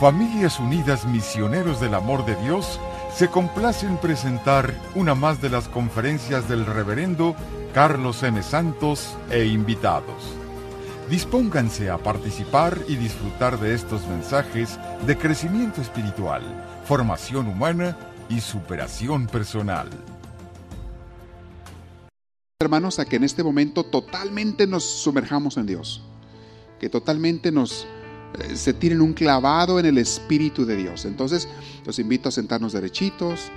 Familias Unidas Misioneros del Amor de Dios se complace en presentar una más de las conferencias del reverendo Carlos M. Santos e invitados. Dispónganse a participar y disfrutar de estos mensajes de crecimiento espiritual, formación humana y superación personal. Hermanos, a que en este momento totalmente nos sumerjamos en Dios, que totalmente nos se tienen un clavado en el Espíritu de Dios. Entonces, los invito a sentarnos derechitos,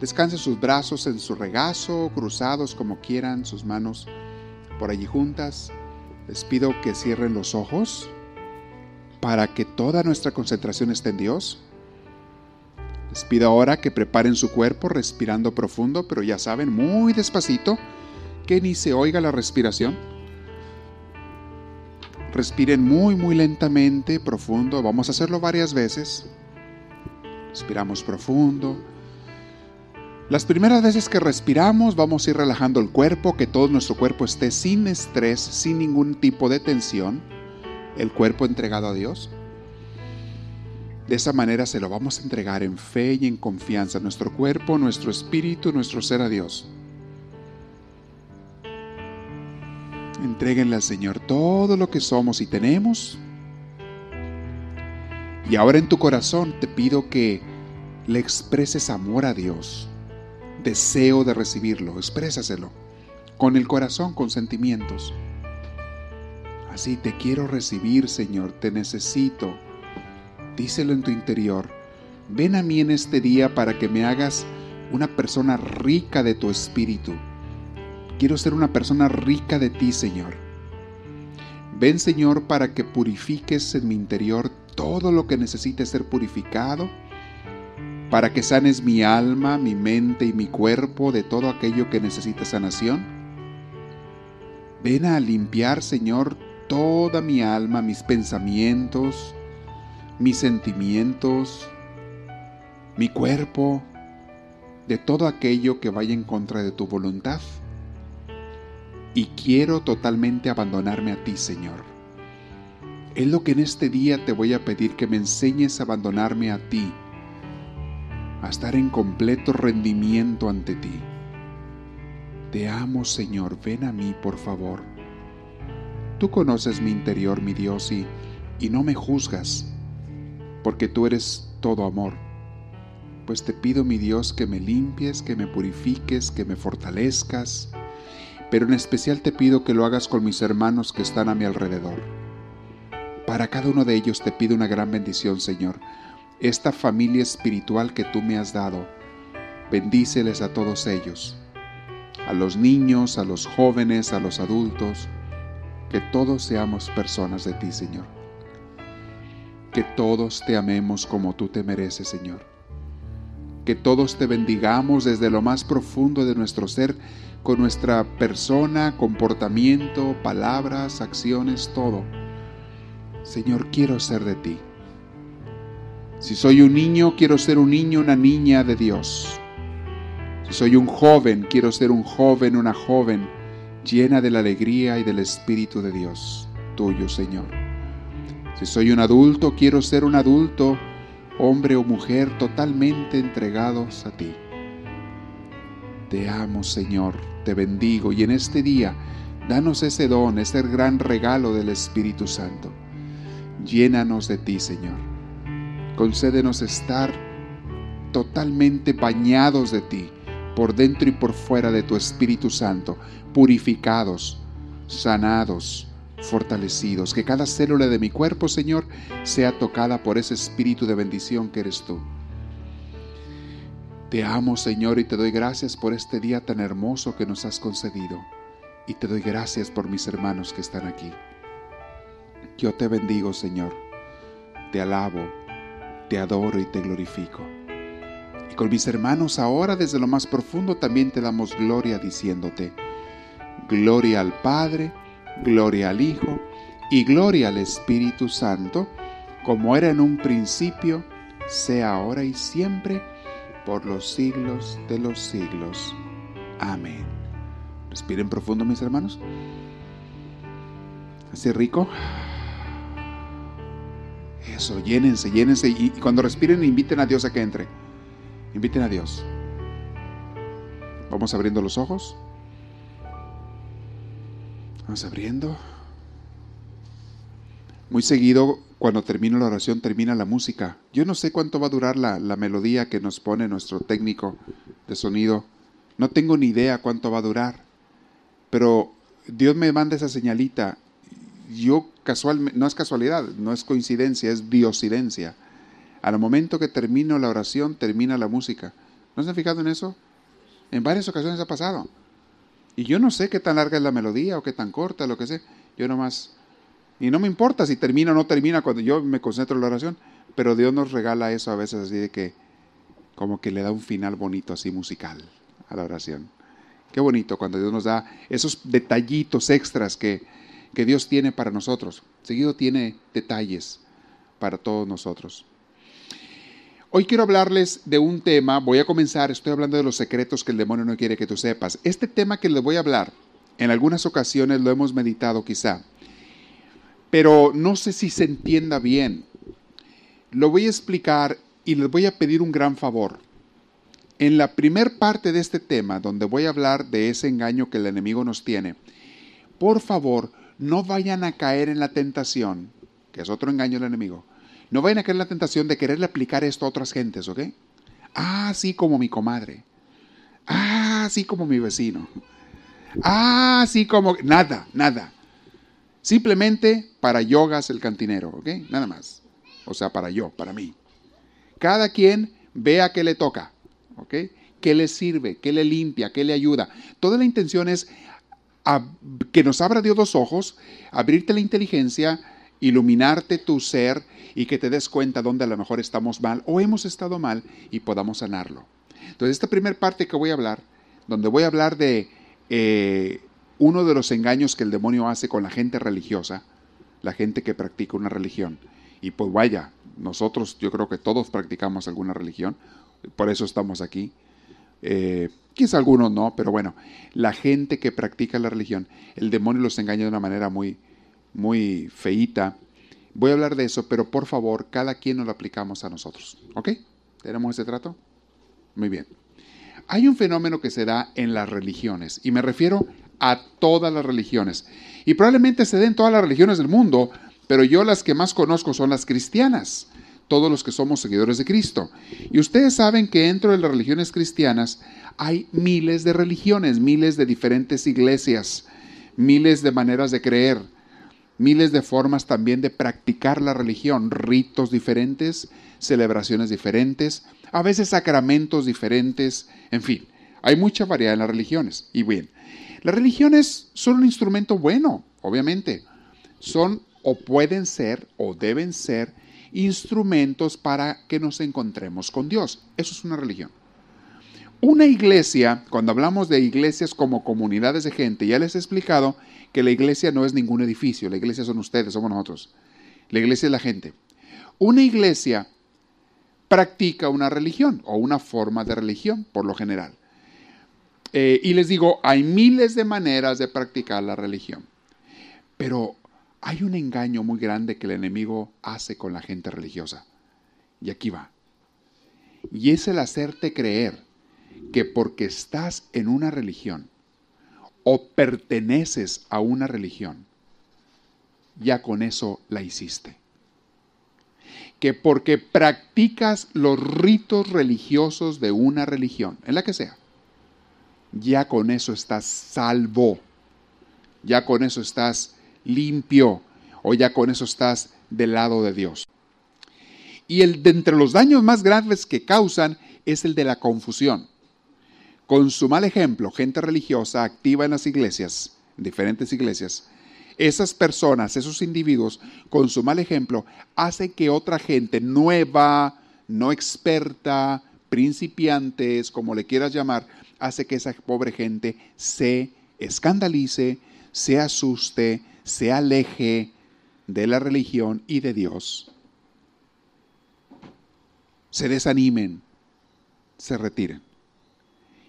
descansen sus brazos en su regazo, cruzados como quieran, sus manos por allí juntas. Les pido que cierren los ojos para que toda nuestra concentración esté en Dios. Les pido ahora que preparen su cuerpo respirando profundo, pero ya saben, muy despacito, que ni se oiga la respiración Respiren muy, muy lentamente, profundo. Vamos a hacerlo varias veces. Respiramos profundo. Las primeras veces que respiramos vamos a ir relajando el cuerpo, que todo nuestro cuerpo esté sin estrés, sin ningún tipo de tensión. El cuerpo entregado a Dios. De esa manera se lo vamos a entregar en fe y en confianza, nuestro cuerpo, nuestro espíritu, nuestro ser a Dios. Entréguenle al Señor todo lo que somos y tenemos. Y ahora en tu corazón te pido que le expreses amor a Dios, deseo de recibirlo, exprésaselo, con el corazón, con sentimientos. Así te quiero recibir, Señor, te necesito. Díselo en tu interior. Ven a mí en este día para que me hagas una persona rica de tu espíritu Quiero ser una persona rica de ti, Señor. Ven, Señor, para que purifiques en mi interior todo lo que necesite ser purificado, para que sanes mi alma, mi mente y mi cuerpo de todo aquello que necesite sanación. Ven a limpiar, Señor, toda mi alma, mis pensamientos, mis sentimientos, mi cuerpo, de todo aquello que vaya en contra de tu voluntad y quiero totalmente abandonarme a ti, Señor. Es lo que en este día te voy a pedir que me enseñes a abandonarme a ti, a estar en completo rendimiento ante ti. Te amo, Señor, ven a mí, por favor. Tú conoces mi interior, mi Dios, y, y no me juzgas, porque tú eres todo amor. Pues te pido, mi Dios, que me limpies, que me purifiques, que me fortalezcas, pero en especial te pido que lo hagas con mis hermanos que están a mi alrededor. Para cada uno de ellos te pido una gran bendición, Señor. Esta familia espiritual que tú me has dado, bendíceles a todos ellos, a los niños, a los jóvenes, a los adultos, que todos seamos personas de ti, Señor. Que todos te amemos como tú te mereces, Señor. Que todos te bendigamos desde lo más profundo de nuestro ser con nuestra persona, comportamiento, palabras, acciones, todo. Señor, quiero ser de ti. Si soy un niño, quiero ser un niño, una niña de Dios. Si soy un joven, quiero ser un joven, una joven llena de la alegría y del Espíritu de Dios, tuyo, Señor. Si soy un adulto, quiero ser un adulto, hombre o mujer, totalmente entregados a ti. Te amo, Señor, te bendigo y en este día danos ese don, ese gran regalo del Espíritu Santo. Llénanos de ti, Señor. Concédenos estar totalmente bañados de ti, por dentro y por fuera de tu Espíritu Santo, purificados, sanados, fortalecidos. Que cada célula de mi cuerpo, Señor, sea tocada por ese Espíritu de bendición que eres tú. Te amo, Señor, y te doy gracias por este día tan hermoso que nos has concedido. Y te doy gracias por mis hermanos que están aquí. Yo te bendigo, Señor. Te alabo, te adoro y te glorifico. Y con mis hermanos ahora desde lo más profundo también te damos gloria diciéndote, gloria al Padre, gloria al Hijo y gloria al Espíritu Santo, como era en un principio, sea ahora y siempre, por los siglos de los siglos. Amén. Respiren profundo, mis hermanos. Así rico. Eso, llénense, llénense. Y, cuando respiren, inviten a Dios a que entre. Inviten a Dios. Vamos abriendo los ojos. Vamos abriendo. Muy seguido, cuando termino la oración, termina la música. Yo no sé cuánto va a durar la, la melodía que nos pone nuestro técnico de sonido. No tengo ni idea cuánto va a durar. Pero Dios me manda esa señalita yo casualmente, no es casualidad, no es coincidencia, es diosidencia. Al momento que termino la oración, termina la música. ¿No se han fijado en eso? En varias ocasiones ha pasado. Y yo no sé qué tan larga es la melodía o qué tan corta, lo que sé. Yo nomás... Y no me importa si termina o no termina cuando yo me concentro en la oración, pero Dios nos regala eso a veces así de que como que le da un final bonito así musical a la oración. Qué bonito cuando Dios nos da esos detallitos extras que, que Dios tiene para nosotros. Seguido tiene detalles para todos nosotros. Hoy quiero hablarles de un tema, voy a comenzar, estoy hablando de los secretos que el demonio no quiere que tú sepas. Este tema que les voy a hablar, en algunas ocasiones lo hemos meditado quizá, pero no sé si se entienda bien. Lo voy a explicar y les voy a pedir un gran favor. En la primer parte de este tema, donde voy a hablar de ese engaño que el enemigo nos tiene, por favor, no vayan a caer en la tentación, que es otro engaño del enemigo, no vayan a caer en la tentación de quererle aplicar esto a otras gentes, ¿ok? Ah, así como mi comadre. Ah, así como mi vecino. Ah, así como... Nada, nada. Simplemente para yogas el cantinero, ¿ok? Nada más. O sea, para yo, para mí. Cada quien vea qué le toca, ¿ok? ¿Qué le sirve? ¿Qué le limpia? ¿Qué le ayuda? Toda la intención es que nos abra Dios los ojos, abrirte la inteligencia, iluminarte tu ser y que te des cuenta dónde a lo mejor estamos mal o hemos estado mal y podamos sanarlo. Entonces, esta primera parte que voy a hablar, donde voy a hablar de eh, uno de los engaños que el demonio hace con la gente religiosa, la gente que practica una religión. Y pues vaya, nosotros yo creo que todos practicamos alguna religión, por eso estamos aquí. Eh, quizá algunos no, pero bueno, la gente que practica la religión, el demonio los engaña de una manera muy, muy feíta. Voy a hablar de eso, pero por favor, cada quien nos lo aplicamos a nosotros. ¿Ok? ¿Tenemos ese trato? Muy bien. Hay un fenómeno que se da en las religiones, y me refiero a todas las religiones. Y probablemente se den en todas las religiones del mundo, pero yo las que más conozco son las cristianas todos los que somos seguidores de Cristo. Y ustedes saben que dentro de las religiones cristianas hay miles de religiones, miles de diferentes iglesias, miles de maneras de creer, miles de formas también de practicar la religión, ritos diferentes, celebraciones diferentes, a veces sacramentos diferentes, en fin, hay mucha variedad en las religiones. Y bien, las religiones son un instrumento bueno, obviamente. Son o pueden ser o deben ser instrumentos para que nos encontremos con Dios. Eso es una religión. Una iglesia, cuando hablamos de iglesias como comunidades de gente, ya les he explicado que la iglesia no es ningún edificio, la iglesia son ustedes, somos nosotros. La iglesia es la gente. Una iglesia practica una religión o una forma de religión, por lo general. Eh, y les digo, hay miles de maneras de practicar la religión. Pero hay un engaño muy grande que el enemigo hace con la gente religiosa. Y aquí va. Y es el hacerte creer que porque estás en una religión o perteneces a una religión, ya con eso la hiciste. Que porque practicas los ritos religiosos de una religión, en la que sea, ya con eso estás salvo. Ya con eso estás limpio o ya con eso estás del lado de Dios. Y el de entre los daños más graves que causan es el de la confusión. Con su mal ejemplo, gente religiosa activa en las iglesias, diferentes iglesias, esas personas, esos individuos, con su mal ejemplo, hace que otra gente nueva, no experta, principiantes, como le quieras llamar, hace que esa pobre gente se escandalice, se asuste, se aleje de la religión y de Dios, se desanimen, se retiren.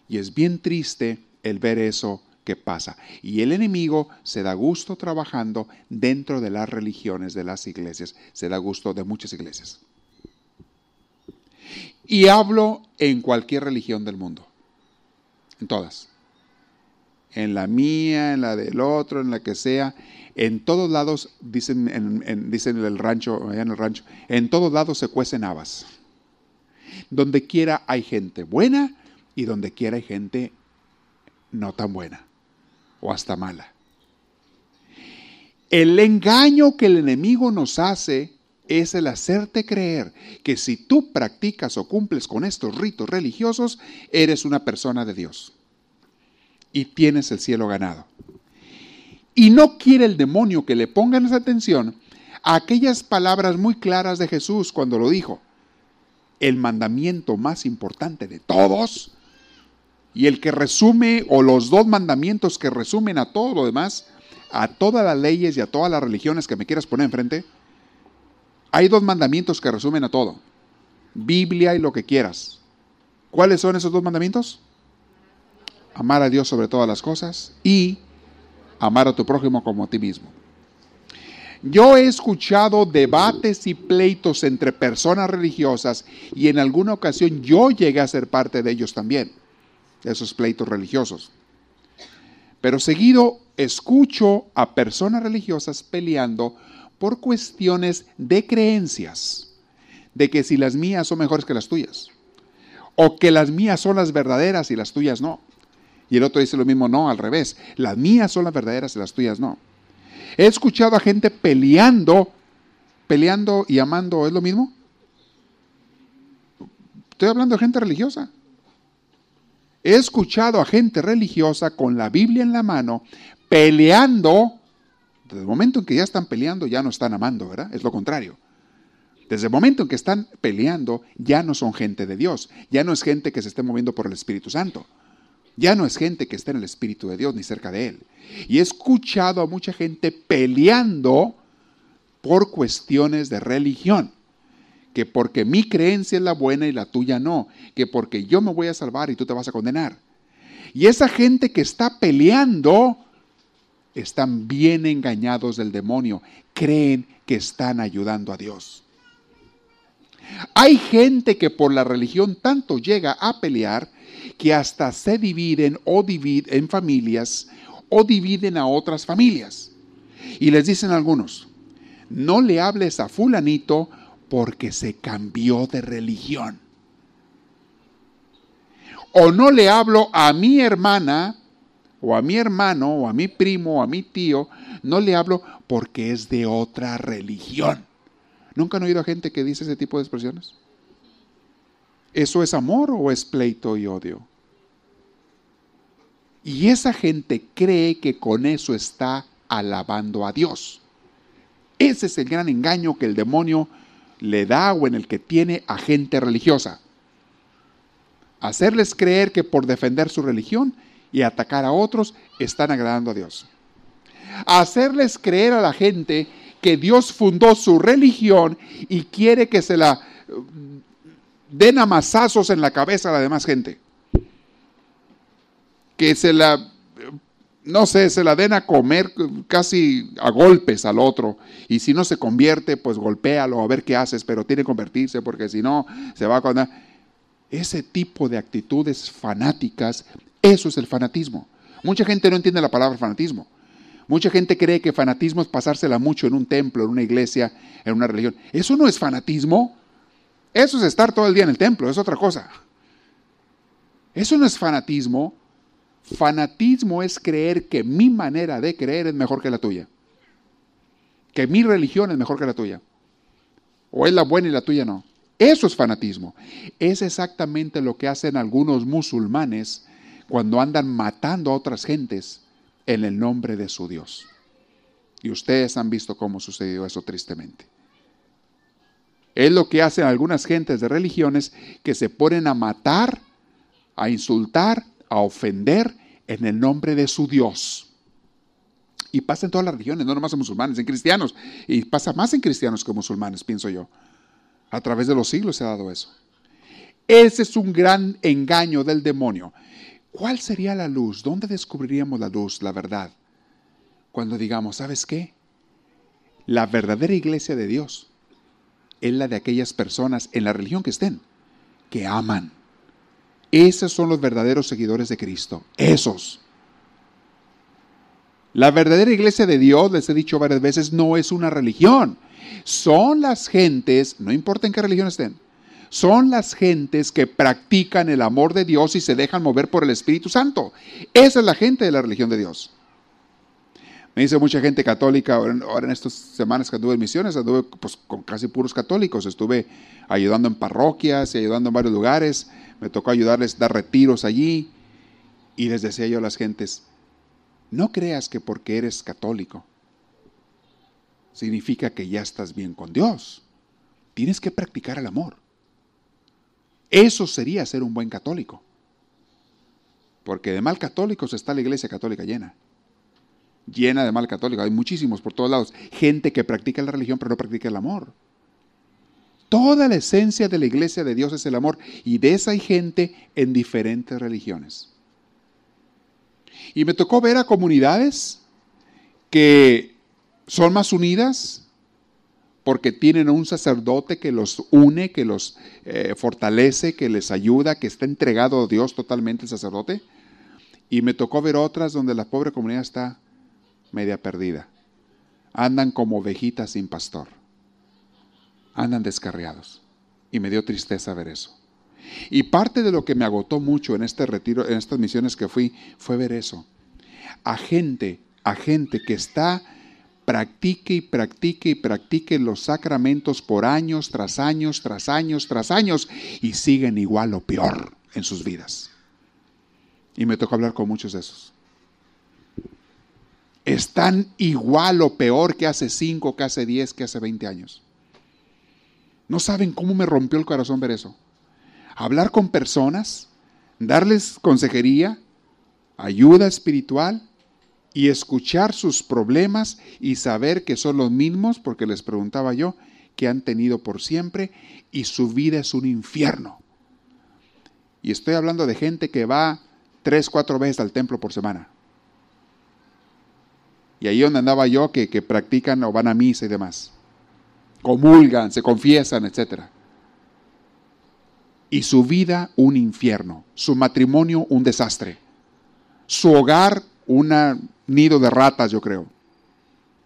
Y es bien triste el ver eso que pasa. Y el enemigo se da gusto trabajando dentro de las religiones, de las iglesias. Se da gusto de muchas iglesias. Y hablo en cualquier religión del mundo. En todas. En la mía, en la del otro, en la que sea. En todos lados, dicen en, dicen en el rancho, allá en el rancho, en todos lados se cuecen habas. Donde quiera hay gente buena y donde quiera hay gente no tan buena o hasta mala. El engaño que el enemigo nos hace es el hacerte creer que si tú practicas o cumples con estos ritos religiosos, eres una persona de Dios y tienes el cielo ganado. Y no quiere el demonio que le pongan esa atención a aquellas palabras muy claras de Jesús cuando lo dijo. El mandamiento más importante de todos y el que resume, o los dos mandamientos que resumen a todo lo demás, a todas las leyes y a todas las religiones que me quieras poner enfrente, hay dos mandamientos que resumen a todo. Biblia y lo que quieras. ¿Cuáles son esos dos mandamientos? Amar a Dios sobre todas las cosas y amar a tu prójimo como a ti mismo. Yo he escuchado debates y pleitos entre personas religiosas y en alguna ocasión yo llegué a ser parte de ellos también esos pleitos religiosos. Pero seguido escucho a personas religiosas peleando por cuestiones de creencias, de que si las mías son mejores que las tuyas, o que las mías son las verdaderas y las tuyas no. Y el otro dice lo mismo, no, al revés, las mías son las verdaderas y las tuyas no. He escuchado a gente peleando, peleando y amando, ¿es lo mismo? Estoy hablando de gente religiosa. He escuchado a gente religiosa con la Biblia en la mano peleando. Desde el momento en que ya están peleando, ya no están amando, ¿verdad? Es lo contrario. Desde el momento en que están peleando, ya no son gente de Dios. Ya no es gente que se esté moviendo por el Espíritu Santo. Ya no es gente que esté en el Espíritu de Dios ni cerca de Él. Y he escuchado a mucha gente peleando por cuestiones de religión que porque mi creencia es la buena y la tuya no, que porque yo me voy a salvar y tú te vas a condenar. Y esa gente que está peleando están bien engañados del demonio, creen que están ayudando a Dios. Hay gente que por la religión tanto llega a pelear que hasta se dividen o dividen en familias o dividen a otras familias. Y les dicen algunos, no le hables a fulanito porque se cambió de religión. O no le hablo a mi hermana, o a mi hermano, o a mi primo, o a mi tío, no le hablo porque es de otra religión. ¿Nunca han oído a gente que dice ese tipo de expresiones? ¿Eso es amor o es pleito y odio? Y esa gente cree que con eso está alabando a Dios. Ese es el gran engaño que el demonio le da o en el que tiene a gente religiosa. Hacerles creer que por defender su religión y atacar a otros están agradando a Dios. Hacerles creer a la gente que Dios fundó su religión y quiere que se la mm, den amasazos en la cabeza a la demás gente. Que se la no sé, se la den a comer casi a golpes al otro. Y si no se convierte, pues golpéalo a ver qué haces, pero tiene que convertirse porque si no, se va a condenar. Ese tipo de actitudes fanáticas, eso es el fanatismo. Mucha gente no entiende la palabra fanatismo. Mucha gente cree que fanatismo es pasársela mucho en un templo, en una iglesia, en una religión. Eso no es fanatismo. Eso es estar todo el día en el templo, es otra cosa. Eso no es fanatismo. Fanatismo es creer que mi manera de creer es mejor que la tuya. Que mi religión es mejor que la tuya. O es la buena y la tuya no. Eso es fanatismo. Es exactamente lo que hacen algunos musulmanes cuando andan matando a otras gentes en el nombre de su Dios. Y ustedes han visto cómo sucedió eso tristemente. Es lo que hacen algunas gentes de religiones que se ponen a matar, a insultar, a ofender en el nombre de su Dios. Y pasa en todas las religiones, no nomás en musulmanes, en cristianos. Y pasa más en cristianos que musulmanes, pienso yo. A través de los siglos se ha dado eso. Ese es un gran engaño del demonio. ¿Cuál sería la luz? ¿Dónde descubriríamos la luz, la verdad? Cuando digamos, ¿sabes qué? La verdadera iglesia de Dios es la de aquellas personas en la religión que estén, que aman. Esos son los verdaderos seguidores de Cristo. Esos. La verdadera iglesia de Dios, les he dicho varias veces, no es una religión. Son las gentes, no importa en qué religión estén, son las gentes que practican el amor de Dios y se dejan mover por el Espíritu Santo. Esa es la gente de la religión de Dios. Me dice mucha gente católica, ahora en estas semanas que anduve en misiones, anduve pues, con casi puros católicos, estuve ayudando en parroquias y ayudando en varios lugares, me tocó ayudarles, dar retiros allí, y les decía yo a las gentes, no creas que porque eres católico significa que ya estás bien con Dios, tienes que practicar el amor. Eso sería ser un buen católico. Porque de mal católicos está la iglesia católica llena. Llena de mal católicos. Hay muchísimos por todos lados. Gente que practica la religión pero no practica el amor. Toda la esencia de la iglesia de Dios es el amor. Y de esa hay gente en diferentes religiones. Y me tocó ver a comunidades que son más unidas, porque tienen un sacerdote que los une, que los eh, fortalece, que les ayuda, que está entregado a Dios totalmente el sacerdote. Y me tocó ver otras donde la pobre comunidad está media perdida. Andan como ovejitas sin pastor. Andan descarriados. Y me dio tristeza ver eso. Y parte de lo que me agotó mucho en este retiro, en estas misiones que fui, fue ver eso. A gente, a gente que está practique y practique y practique los sacramentos por años tras años, tras años, tras años, y siguen igual o peor en sus vidas. Y me tocó hablar con muchos de esos. Están igual o peor que hace 5, que hace 10, que hace 20 años. No saben cómo me rompió el corazón ver eso. Hablar con personas, darles consejería, ayuda espiritual, y escuchar sus problemas y saber que son los mismos, porque les preguntaba yo, que han tenido por siempre y su vida es un infierno. Y estoy hablando de gente que va tres, cuatro veces al templo por semana. Y ahí donde andaba yo, que, que practican o van a misa y demás. Comulgan, se confiesan, etc. Y su vida un infierno, su matrimonio un desastre, su hogar una nido de ratas, yo creo,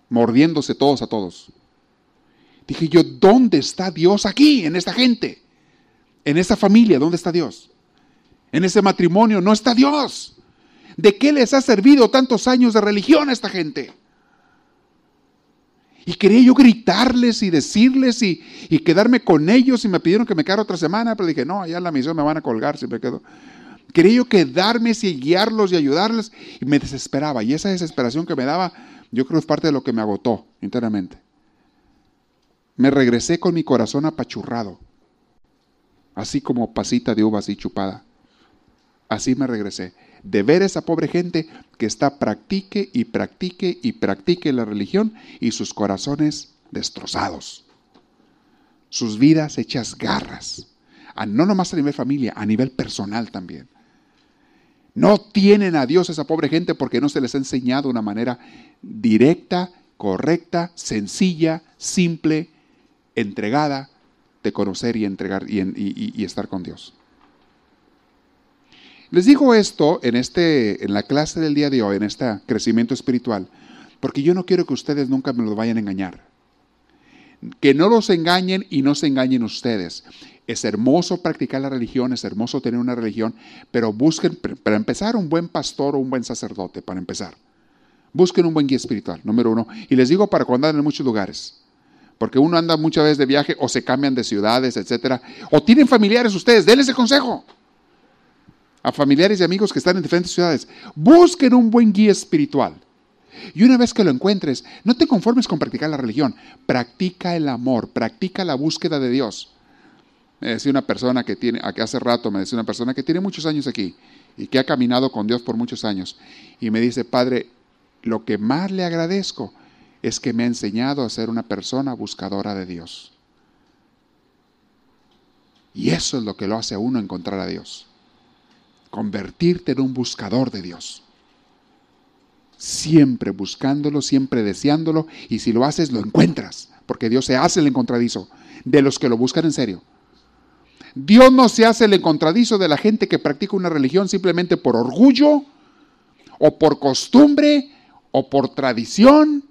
mordiéndose todos a todos. Dije yo, ¿dónde está Dios aquí, en esta gente? En esta familia, ¿dónde está Dios? En ese matrimonio no está Dios. ¿De qué les ha servido tantos años de religión a esta gente? Y quería yo gritarles y decirles y, y, quedarme con ellos y me pidieron que me quedara otra semana, pero dije, no, allá en la misión me van a colgar si me quedo. Quería yo quedarme y guiarlos y ayudarles y me desesperaba. Y esa desesperación que me daba, yo creo es parte de lo que me agotó internamente. Me regresé con mi corazón apachurrado, así como pasita de uva así chupada. Así me regresé. De ver a esa pobre gente que está practique y practique y practique la religión y sus corazones destrozados. Sus vidas hechas garras. No nomás a nivel familia, a nivel personal también. No tienen a Dios esa pobre gente porque no se les ha enseñado una manera directa, correcta, sencilla, simple, entregada de conocer y entregar y, estar con Dios. Les digo esto en, este, en la clase del día de hoy, en este crecimiento espiritual, porque yo no quiero que ustedes nunca me lo vayan a engañar. Que no los engañen y no se engañen ustedes. Es hermoso practicar la religión, es hermoso tener una religión, pero busquen, para empezar, un buen pastor o un buen sacerdote, para empezar. Busquen un buen guía espiritual, número uno. Y les digo para cuando andan en muchos lugares. Porque uno anda muchas veces de viaje o se cambian de ciudades, etcétera. O tienen familiares ustedes, denles el consejo. A familiares y amigos que están en diferentes ciudades. Busquen un buen guía espiritual. Y una vez que lo encuentres, no te conformes con practicar la religión. Practica el amor, practica la búsqueda de Dios. Me decía una persona que tiene, hace rato me decía una persona que tiene muchos años aquí y que ha caminado con Dios por muchos años. Y me dice, Padre, lo que más le agradezco es que me ha enseñado a ser una persona buscadora de Dios. Y eso es lo que lo hace a uno encontrar a Dios. convertirte en un buscador de Dios. Siempre buscándolo, siempre deseándolo, y si lo haces, lo encuentras, porque Dios se hace el encontradizo de los que lo buscan en serio. Dios no se hace el encontradizo de la gente que practica una religión simplemente por orgullo, o por costumbre, o por tradición,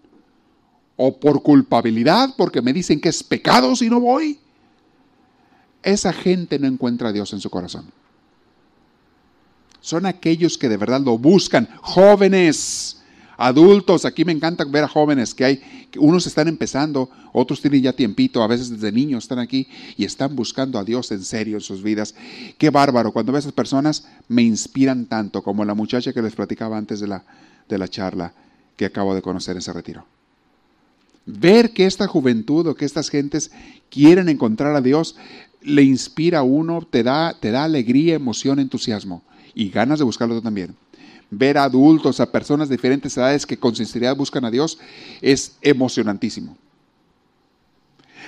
o por culpabilidad, porque me dicen que es pecado si no voy. Esa gente no encuentra a Dios en su corazón. Son aquellos que de verdad lo buscan, jóvenes, adultos. Aquí me encanta ver a jóvenes que hay, unos están empezando, otros tienen ya tiempito, a veces desde niños están aquí y están buscando a Dios en serio en sus vidas. Qué bárbaro. Cuando veo a esas personas me inspiran tanto, como la muchacha que les platicaba antes de la, de la charla que acabo de conocer en ese retiro. Ver que esta juventud o que estas gentes quieren encontrar a Dios le inspira a uno, te da, te da alegría, emoción, entusiasmo y ganas de buscarlo también. Ver a adultos, a personas de diferentes edades que con sinceridad buscan a Dios es emocionantísimo.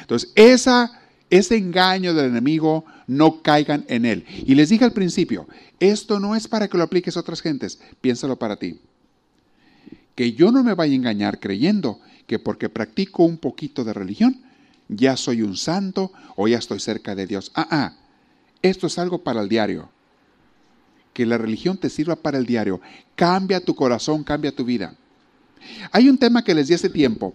Entonces, esa, ese engaño del enemigo, no caigan en él. Y les dije al principio, esto no es para que lo apliques a otras gentes, piénsalo para ti. Que yo no me vaya a engañar creyendo que porque practico un poquito de religión, ya soy un santo o ya estoy cerca de Dios. Ah, ah, esto es algo para el diario. Que la religión te sirva para el diario. Cambia tu corazón, cambia tu vida. Hay un tema que les di hace tiempo,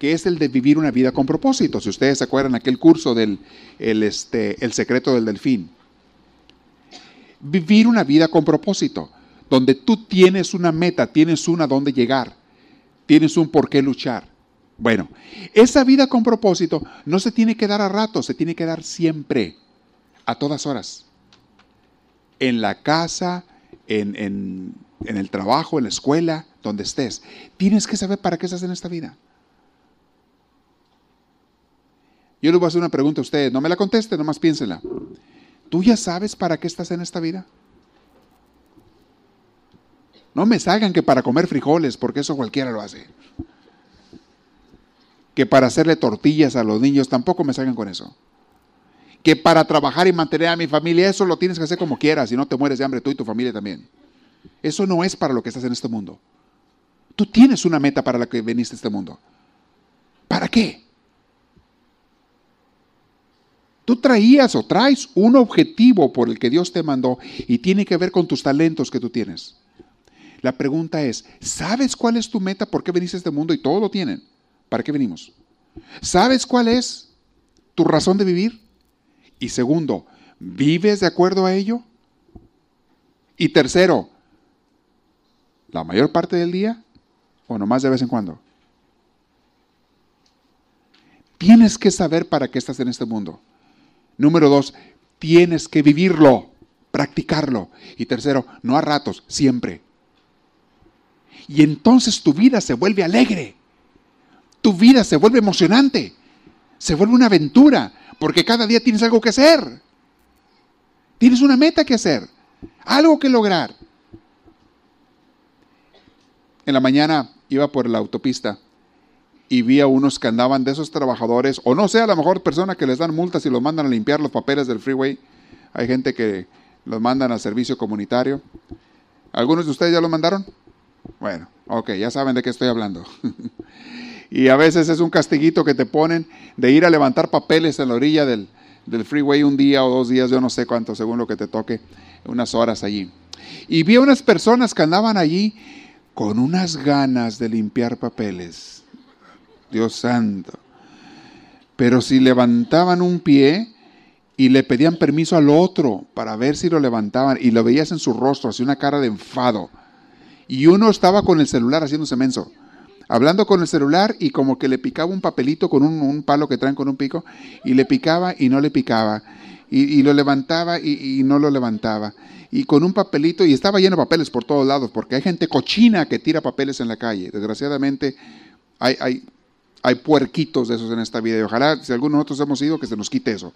que es el de vivir una vida con propósito. Si ustedes se acuerdan aquel curso del el, este, el secreto del delfín. Vivir una vida con propósito, donde tú tienes una meta, tienes una donde llegar, tienes un por qué luchar. Bueno, esa vida con propósito no se tiene que dar a rato, se tiene que dar siempre, a todas horas. En la casa, en, en, el trabajo, en la escuela, donde estés. Tienes que saber para qué estás en esta vida. Yo les voy a hacer una pregunta a ustedes, no me la conteste, nomás piénsela. ¿Tú ya sabes para qué estás en esta vida? No me salgan que para comer frijoles, porque eso cualquiera lo hace que para hacerle tortillas a los niños, tampoco me salgan con eso. Que para trabajar y mantener a mi familia, eso lo tienes que hacer como quieras, y no te mueres de hambre tú y tu familia también. Eso no es para lo que estás en este mundo. Tú tienes una meta para la que veniste a este mundo. ¿Para qué? Tú traías o traes un objetivo por el que Dios te mandó y tiene que ver con tus talentos que tú tienes. La pregunta es, ¿sabes cuál es tu meta? ¿Por qué veniste a este mundo? Y todo lo tienen. ¿Para qué venimos? ¿Sabes cuál es tu razón de vivir? Y segundo, ¿vives de acuerdo a ello? Y tercero, ¿la mayor parte del día o nomás de vez en cuando? Tienes que saber para qué estás en este mundo. Número dos, tienes que vivirlo, practicarlo. Y tercero, no a ratos, siempre. Y entonces tu vida se vuelve alegre tu vida se vuelve emocionante, se vuelve una aventura, porque cada día tienes algo que hacer. Tienes una meta que hacer, algo que lograr. En la mañana iba por la autopista y vi a unos que andaban de esos trabajadores, o no sé, a la mejor persona que les dan multas y los mandan a limpiar los papeles del freeway. Hay gente que los mandan al servicio comunitario. ¿Algunos de ustedes ya lo mandaron? Bueno, ok, ya saben de qué estoy hablando. Y a veces es un castiguito que te ponen de ir a levantar papeles en la orilla del, freeway un día o dos días, yo no sé cuánto, según lo que te toque, unas horas allí. Y vi a unas personas que andaban allí con unas ganas de limpiar papeles. Dios santo. Pero si levantaban un pie y le pedían permiso al otro para ver si lo levantaban y lo veías en su rostro, así una cara de enfado. Y uno estaba con el celular haciéndose menso hablando con el celular y como que le picaba un papelito con un, palo que traen con un pico y le picaba y no le picaba y, lo levantaba y, no lo levantaba y con un papelito y estaba lleno de papeles por todos lados porque hay gente cochina que tira papeles en la calle. Desgraciadamente hay, hay, hay puerquitos de esos en esta vida y ojalá si algunos de nosotros hemos ido que se nos quite eso.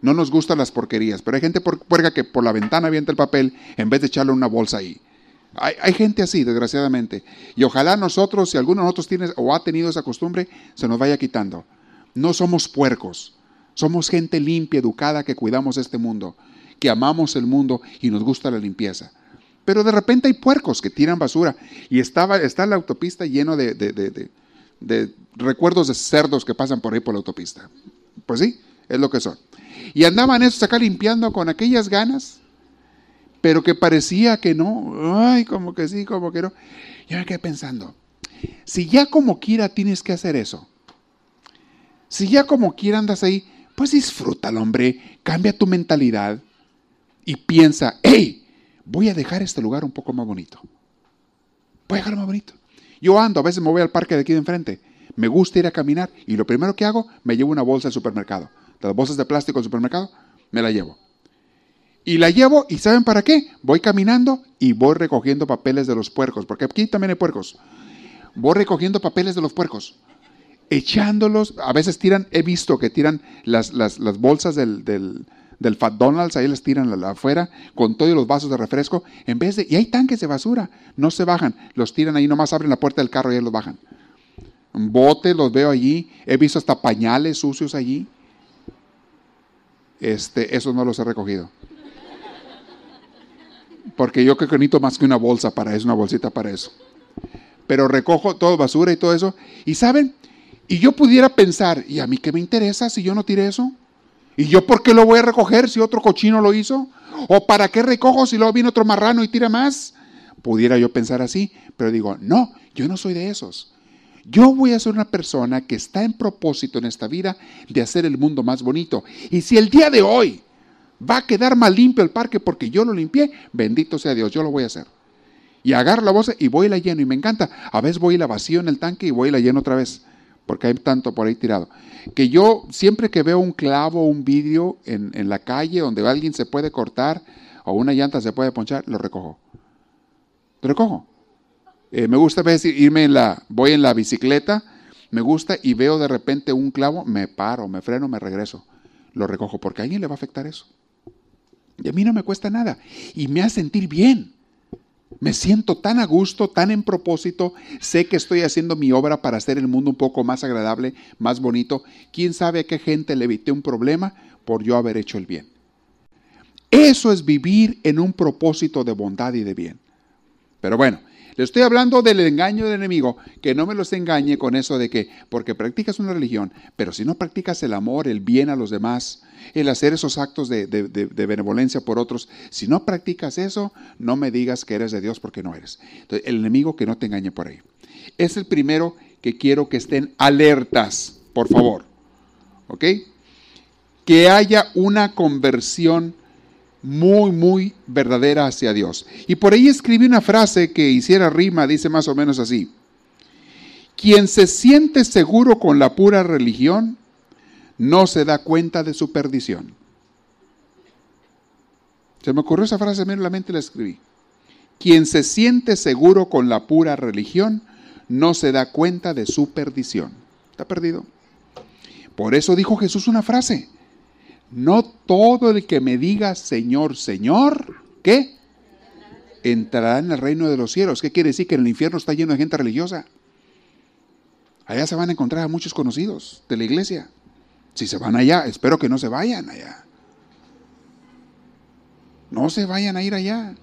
No nos gustan las porquerías, pero hay gente puerca que por la ventana avienta el papel en vez de echarlo en una bolsa ahí. Hay, gente así, desgraciadamente. Y ojalá nosotros, si alguno de nosotros tiene o ha tenido esa costumbre, se nos vaya quitando. No somos puercos. Somos gente limpia, educada, que cuidamos este mundo. que amamos el mundo y nos gusta la limpieza. Pero de repente hay puercos que tiran basura y estaba, está la autopista lleno de, de recuerdos de cerdos que pasan por ahí por la autopista. Pues sí, es lo que son. Y andaban esos acá limpiando con aquellas ganas, pero que parecía que no. Ay, como que sí, como que no. Yo me quedé pensando, si ya como quiera tienes que hacer eso, si ya como quiera andas ahí, pues disfrútalo, hombre, cambia tu mentalidad y piensa, hey, voy a dejar este lugar un poco más bonito. Voy a dejarlo más bonito. Yo ando, a veces me voy al parque de aquí de enfrente, me gusta ir a caminar y lo primero que hago, me llevo una bolsa al supermercado. Las bolsas de plástico del supermercado, me la llevo. Y la llevo, ¿y saben para qué? Voy caminando y voy recogiendo papeles de los puercos, porque aquí también hay puercos. Voy recogiendo papeles de los puercos, echándolos, a veces tiran, he visto que tiran las, las, bolsas del, del, del, Fat Donalds, ahí les tiran afuera, con todos los vasos de refresco, en vez de, y hay tanques de basura, no se bajan, los tiran ahí, nomás abren la puerta del carro y ahí los bajan. Bote, los veo allí, he visto hasta pañales sucios allí. Este, esos no los he recogido. Porque yo creo que necesito más que una bolsa para eso, una bolsita para eso. Pero recojo todo basura y todo eso. Y saben, y yo pudiera pensar, ¿y a mí qué me interesa si yo no tiré eso? ¿Y yo por qué lo voy a recoger si otro cochino lo hizo? ¿O para qué recojo si luego viene otro marrano y tira más? Pudiera yo pensar así, pero digo, no, yo no soy de esos. Yo voy a ser una persona que está en propósito en esta vida de hacer el mundo más bonito. Y si el día de hoy va a quedar más limpio el parque porque yo lo limpié, bendito sea Dios, yo lo voy a hacer. Y agarro la voz y voy y la lleno y me encanta. A veces voy y la vacío en el tanque y voy y la lleno otra vez, porque hay tanto por ahí tirado. Que yo siempre que veo un clavo o un vidrio en, en la calle donde alguien se puede cortar o una llanta se puede ponchar, lo recojo. Lo recojo. Eh, me gusta a veces irme en la, voy en la bicicleta, me gusta y veo de repente un clavo, me paro, me freno, me regreso, lo recojo, porque a alguien le va a afectar eso. Y a mí no me cuesta nada y me hace sentir bien. Me siento tan a gusto, tan en propósito, sé que estoy haciendo mi obra para hacer el mundo un poco más agradable, más bonito. ¿Quién sabe a qué gente le evité un problema por yo haber hecho el bien? Eso es vivir en un propósito de bondad y de bien. Pero bueno, le estoy hablando del engaño del enemigo, que no me los engañe con eso de que, porque practicas una religión, pero si no practicas el amor, el bien a los demás, el hacer esos actos de, benevolencia por otros, si no practicas eso, no me digas que eres de Dios porque no eres. Entonces, el enemigo que no te engañe por ahí. Es el primero que quiero que estén alertas, por favor. ¿Ok? Que haya una conversión muy, muy verdadera hacia Dios. Y por ahí escribí una frase que hiciera rima, dice más o menos así. Quien se siente seguro con la pura religión, no se da cuenta de su perdición. Se me ocurrió esa frase, en la mente la escribí. Quien se siente seguro con la pura religión, no se da cuenta de su perdición. Está perdido. Por eso dijo Jesús una frase. No todo el que me diga Señor, Señor, ¿qué? Entrará en el reino de los cielos. ¿Qué quiere decir? Que el infierno está lleno de gente religiosa. Allá se van a encontrar a muchos conocidos de la iglesia. Si se van allá, espero que no se vayan allá. No se vayan a ir allá.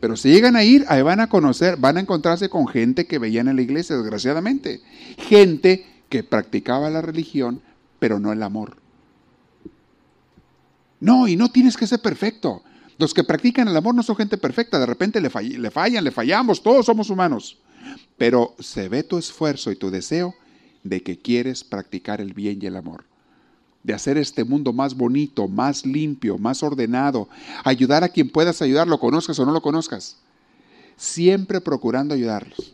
Pero si llegan a ir, ahí van a conocer, van a encontrarse con gente que veían en la iglesia, desgraciadamente. Gente que practicaba la religión, pero no el amor. No, y no tienes que ser perfecto. Los que practican el amor no son gente perfecta, de repente le, le fallan, le fallamos, todos somos humanos. Pero se ve tu esfuerzo y tu deseo de que quieres practicar el bien y el amor, de hacer este mundo más bonito, más limpio, más ordenado, ayudar a quien puedas ayudar, lo conozcas o no lo conozcas, siempre procurando ayudarlos.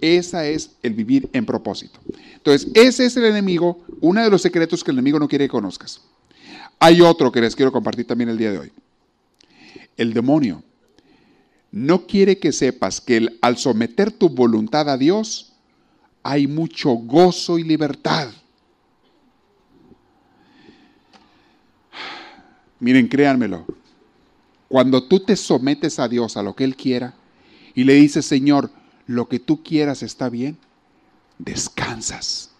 Esa es el vivir en propósito. Entonces, ese es el enemigo, uno de los secretos que el enemigo no quiere que conozcas. Hay otro que les quiero compartir también el día de hoy. El demonio no quiere que sepas que al someter tu voluntad a Dios hay mucho gozo y libertad. Miren, créanmelo. Cuando tú te sometes a Dios, a lo que Él quiera, y le dices, Señor, lo que tú quieras está bien, descansas.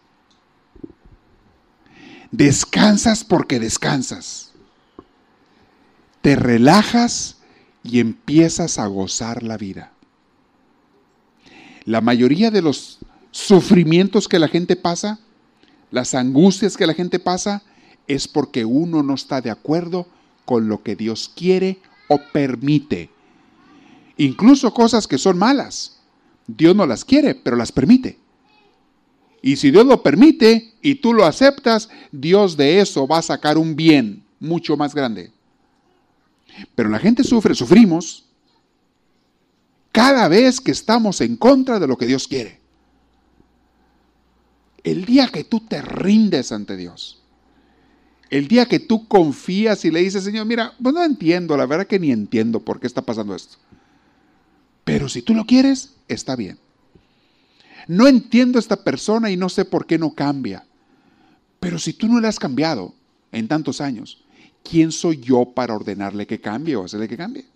Descansas porque descansas. te relajas y empiezas a gozar la vida. La mayoría de los sufrimientos que la gente pasa, las angustias que la gente pasa, es porque uno no está de acuerdo con lo que Dios quiere o permite. Incluso cosas que son malas. Dios no las quiere, pero las permite. Y si Dios lo permite y tú lo aceptas, Dios de eso va a sacar un bien mucho más grande. Pero la gente sufre, sufrimos cada vez que estamos en contra de lo que Dios quiere. El día que tú te rindes ante Dios, el día que tú confías y le dices, Señor, mira, pues no entiendo, la verdad que ni entiendo por qué está pasando esto. Pero si tú lo quieres, está bien. No entiendo a esta persona y no sé por qué no cambia. Pero si tú no le has cambiado en tantos años, ¿quién soy yo para ordenarle que cambie o hacerle que cambie?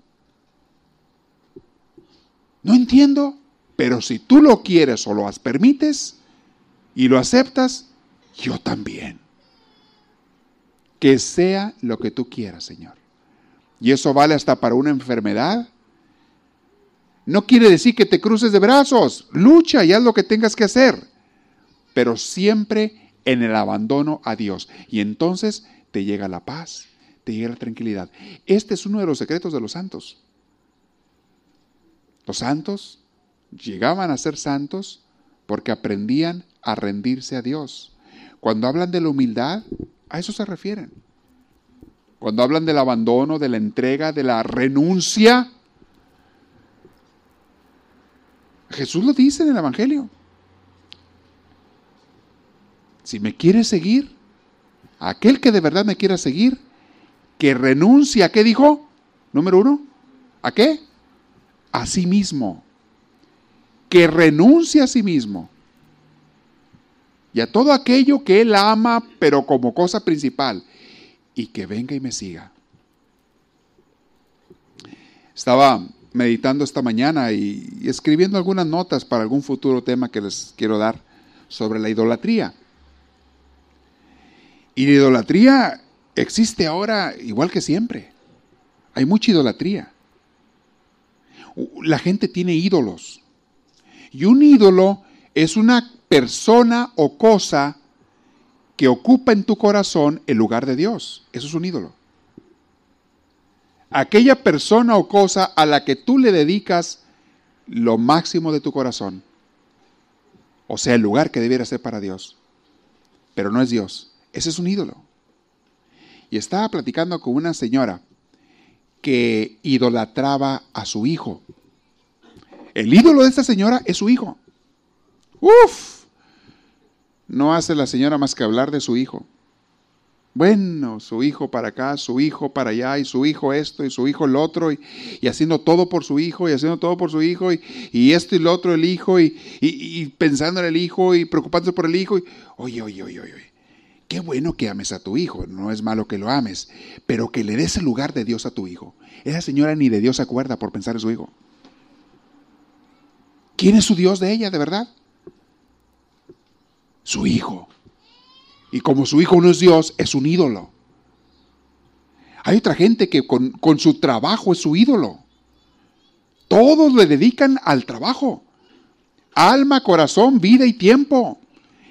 No entiendo, pero si tú lo quieres o lo permites y lo aceptas, yo también. Que sea lo que tú quieras, Señor. Y eso vale hasta para una enfermedad. No quiere decir que te cruces de brazos. Lucha y haz lo que tengas que hacer. Pero siempre en el abandono a Dios. Y entonces te llega la paz, te llega la tranquilidad. Este es uno de los secretos de los santos. Los santos llegaban a ser santos porque aprendían a rendirse a Dios. Cuando hablan de la humildad, a eso se refieren. Cuando hablan del abandono, de la entrega, de la renuncia, Jesús lo dice en el Evangelio. Si me quiere seguir, aquel que de verdad me quiera seguir, que renuncie a qué dijo? Número uno, ¿a qué? A sí mismo. Que renuncie a sí mismo y a todo aquello que Él ama, pero como cosa principal, y que venga y me siga. Estaba meditando esta mañana y, escribiendo algunas notas para algún futuro tema que les quiero dar sobre la idolatría. Y la idolatría existe ahora igual que siempre. Hay mucha idolatría. La gente tiene ídolos. Y un ídolo es una persona o cosa que ocupa en tu corazón el lugar de Dios. Eso es un ídolo. Aquella persona o cosa a la que tú le dedicas lo máximo de tu corazón. O sea, el lugar que debiera ser para Dios. Pero no es Dios. Ese es un ídolo. Y estaba platicando con una señora que idolatraba a su hijo. El ídolo de esta señora es su hijo. Uf, no hace la señora más que hablar de su hijo. Bueno, su hijo para acá, su hijo para allá, y su hijo esto, y su hijo el otro, y, haciendo todo por su hijo, y haciendo todo por su hijo, y, esto y lo otro el hijo, y, pensando en el hijo, y preocupándose por el hijo. Y, oye, oye, oye, oye, qué bueno que ames a tu hijo, no es malo que lo ames, pero que le des el lugar de Dios a tu hijo. Esa señora ni de Dios se acuerda por pensar en su hijo. ¿Quién es su Dios de ella, de verdad? su hijo. Y como su hijo no es Dios, es un ídolo. Hay otra gente que con, su trabajo es su ídolo. Todos le dedican al trabajo. Alma, corazón, vida y tiempo.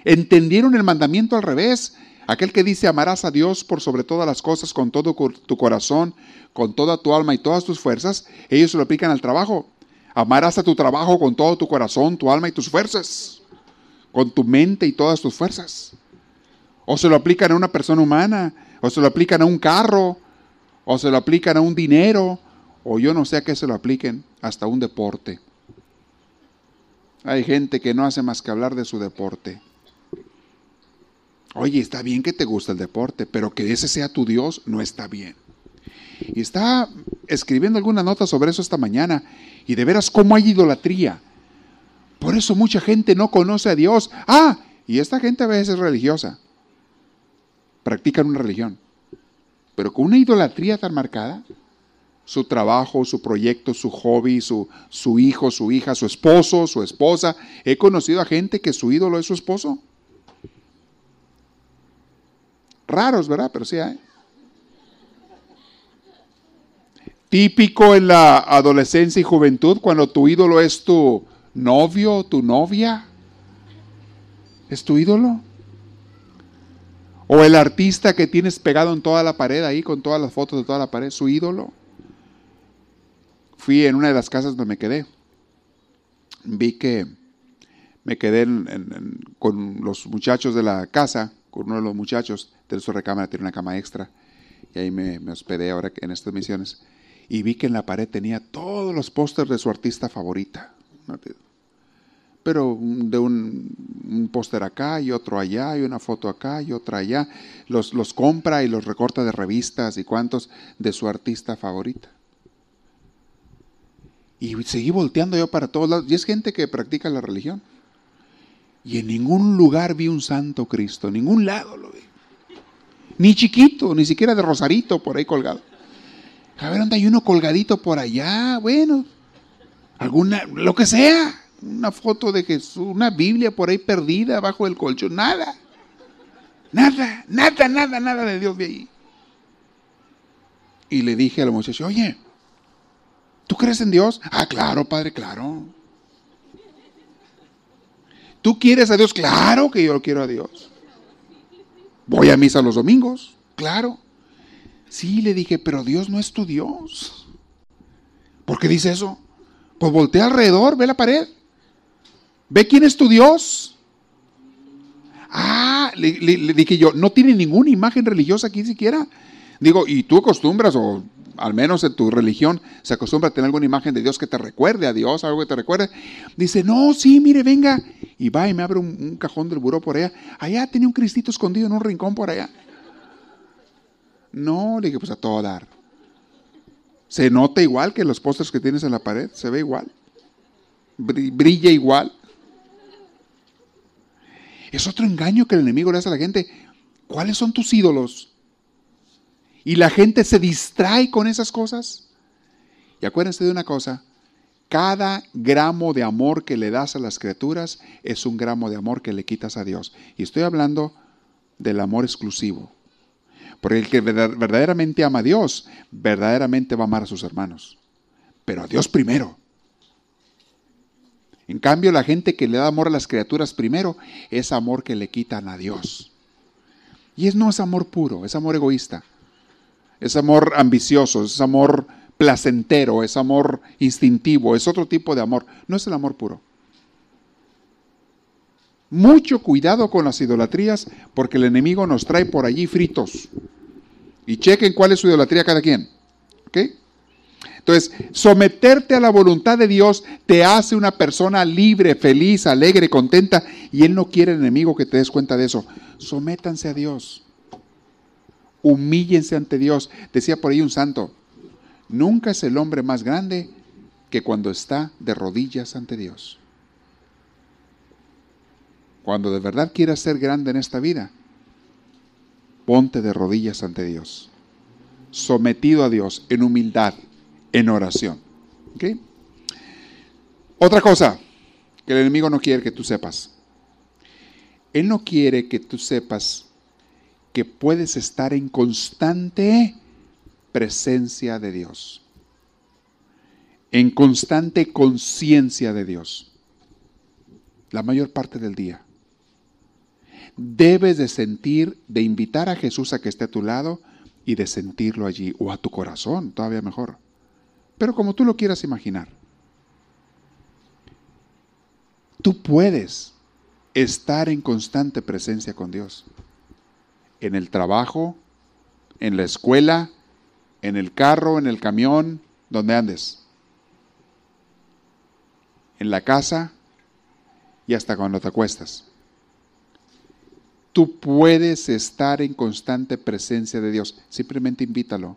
Entendieron el mandamiento al revés. Aquel que dice amarás a Dios por sobre todas las cosas con todo tu corazón, con toda tu alma y todas tus fuerzas, ellos se lo aplican al trabajo. Amarás a tu trabajo con todo tu corazón, tu alma y tus fuerzas con tu mente y todas tus fuerzas. O se lo aplican a una persona humana, o se lo aplican a un carro, o se lo aplican a un dinero, o yo no sé a qué se lo apliquen, hasta un deporte. Hay gente que no hace más que hablar de su deporte. Oye, está bien que te guste el deporte, pero que ese sea tu Dios no está bien. Y está escribiendo alguna nota sobre eso esta mañana. Y de veras, ¿cómo hay idolatría? Por eso mucha gente no conoce a Dios. Ah, y esta gente a veces es religiosa. Practican una religión. Pero con una idolatría tan marcada, su trabajo, su proyecto, su hobby, su, su hijo, su hija, su esposo, su esposa. He conocido a gente que su ídolo es su esposo. Raros, ¿verdad? Pero sí hay. Típico en la adolescencia y juventud cuando tu ídolo es tu novio tu novia. ¿Es tu ídolo? O el artista que tienes pegado en toda la pared ahí, con todas las fotos de toda la pared, su ídolo. Fui en una de las casas donde me quedé. Vi que me quedé con los muchachos de la casa, con uno de los muchachos de su recámara, tiene una cama extra. Y ahí me, me hospedé ahora en estas misiones. Y vi que en la pared tenía todos los pósters de su artista favorita pero de un, póster acá y otro allá y una foto acá y otra allá. Los, los compra y los recorta de revistas y cuantos de su artista favorita. Y seguí volteando yo para todos lados. Y es gente que practica la religión. Y en ningún lugar vi un santo Cristo, en ningún lado lo vi. Ni chiquito, ni siquiera de rosarito por ahí colgado. A ver, ¿dónde hay uno colgadito por allá? Bueno, alguna, lo que sea una foto de Jesús, una Biblia por ahí perdida bajo el colchón, nada. Nada, nada, nada, nada de Dios de ahí. Y le dije a la muchacha, oye, ¿tú crees en Dios? Ah, claro, padre, claro. ¿Tú quieres a Dios? Claro que yo lo quiero a Dios. Voy a misa los domingos, claro. Sí, le dije, pero Dios no es tu Dios. ¿Por qué dice eso? Pues voltea alrededor, ve la pared. ¿Ve quién es tu Dios? Ah, le, dije yo, no tiene ninguna imagen religiosa aquí siquiera. Digo, y tú acostumbras, o al menos en tu religión, se acostumbra a tener alguna imagen de Dios que te recuerde a Dios, algo que te recuerde. Dice, no, sí, mire, venga. Y va y me abre un, cajón del buró por allá. Allá tenía un cristito escondido en un rincón por allá. No, le dije, pues a todo dar. Se nota igual que los pósters que tienes en la pared, se ve igual. Brilla igual. Es otro engaño que el enemigo le hace a la gente. ¿Cuáles son tus ídolos? Y la gente se distrae con esas cosas. Y acuérdense de una cosa, cada gramo de amor que le das a las criaturas es un gramo de amor que le quitas a Dios. Y estoy hablando del amor exclusivo. Porque el que verdaderamente ama a Dios, verdaderamente va a amar a sus hermanos. Pero a Dios primero. En cambio, la gente que le da amor a las criaturas primero es amor que le quitan a Dios. Y es, no es amor puro, es amor egoísta. Es amor ambicioso, es amor placentero, es amor instintivo, es otro tipo de amor. No es el amor puro. Mucho cuidado con las idolatrías porque el enemigo nos trae por allí fritos. Y chequen cuál es su idolatría cada quien. ¿Ok? Entonces, someterte a la voluntad de Dios te hace una persona libre, feliz, alegre, contenta, y Él no quiere enemigo que te des cuenta de eso. Sométanse a Dios. Humíllense ante Dios. Decía por ahí un santo, nunca es el hombre más grande que cuando está de rodillas ante Dios. Cuando de verdad quieras ser grande en esta vida, ponte de rodillas ante Dios, sometido a Dios en humildad en oración. Otra cosa que el enemigo no quiere que tú sepas. Él no quiere que tú sepas que puedes estar en constante presencia de Dios, en constante conciencia de Dios, la mayor parte del día. Debes de sentir, de invitar a Jesús a que esté a tu lado y de sentirlo allí, o a tu corazón, todavía mejor pero como tú lo quieras imaginar. Tú puedes estar en constante presencia con Dios. En el trabajo, en la escuela, en el carro, en el camión, donde andes. En la casa y hasta cuando te acuestas. Tú puedes estar en constante presencia de Dios. Simplemente invítalo.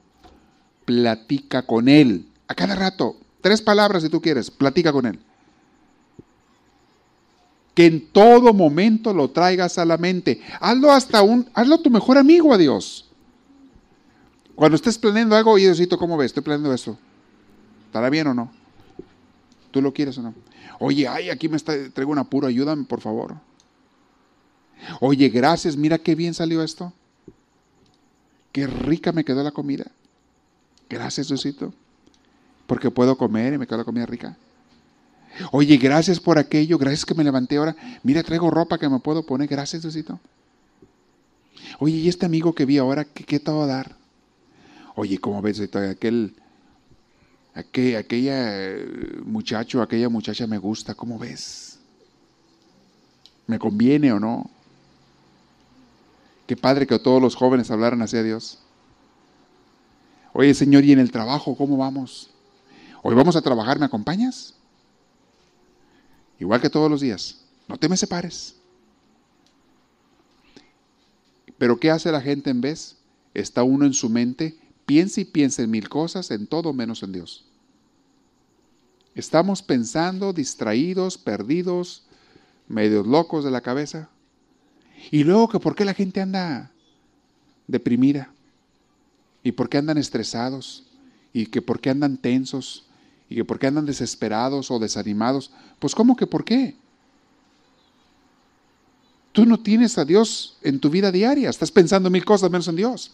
Platica con Él. A cada rato, tres palabras si tú quieres, platica con Él. Que en todo momento lo traigas a la mente. Hazlo hasta un, hazlo tu mejor amigo a Dios. Cuando estés planeando algo, oye Diosito, ¿cómo ves? Estoy planeando esto. ¿Estará bien o no? ¿Tú lo quieres o no? Oye, ay, aquí me está, traigo un apuro, ayúdame, por favor. Oye, gracias, mira qué bien salió esto. Qué rica me quedó la comida. Gracias, Diosito. Porque puedo comer y me quedo la comida rica. Oye, gracias por aquello, gracias que me levanté ahora. Mira, traigo ropa que me puedo poner, gracias, Diosito. Oye, ¿y este amigo que vi ahora, qué, qué te va a dar? Oye, ¿cómo ves aquel, aquel, aquella eh, muchacho, aquella muchacha me gusta, ¿cómo ves? ¿Me conviene o no? Qué padre que todos los jóvenes hablaran hacia Dios. Oye, Señor, ¿y en el trabajo cómo vamos? Hoy vamos a trabajar, ¿me acompañas? Igual que todos los días. No te me separes. Pero ¿qué hace la gente en vez? Está uno en su mente, piensa y piensa en mil cosas, en todo menos en Dios. Estamos pensando, distraídos, perdidos, medios locos de la cabeza. Y luego que por qué la gente anda deprimida. Y por qué andan estresados. Y que por qué andan tensos. Y que por qué andan desesperados o desanimados. Pues ¿cómo que por qué? Tú no tienes a Dios en tu vida diaria. Estás pensando mil cosas menos en Dios.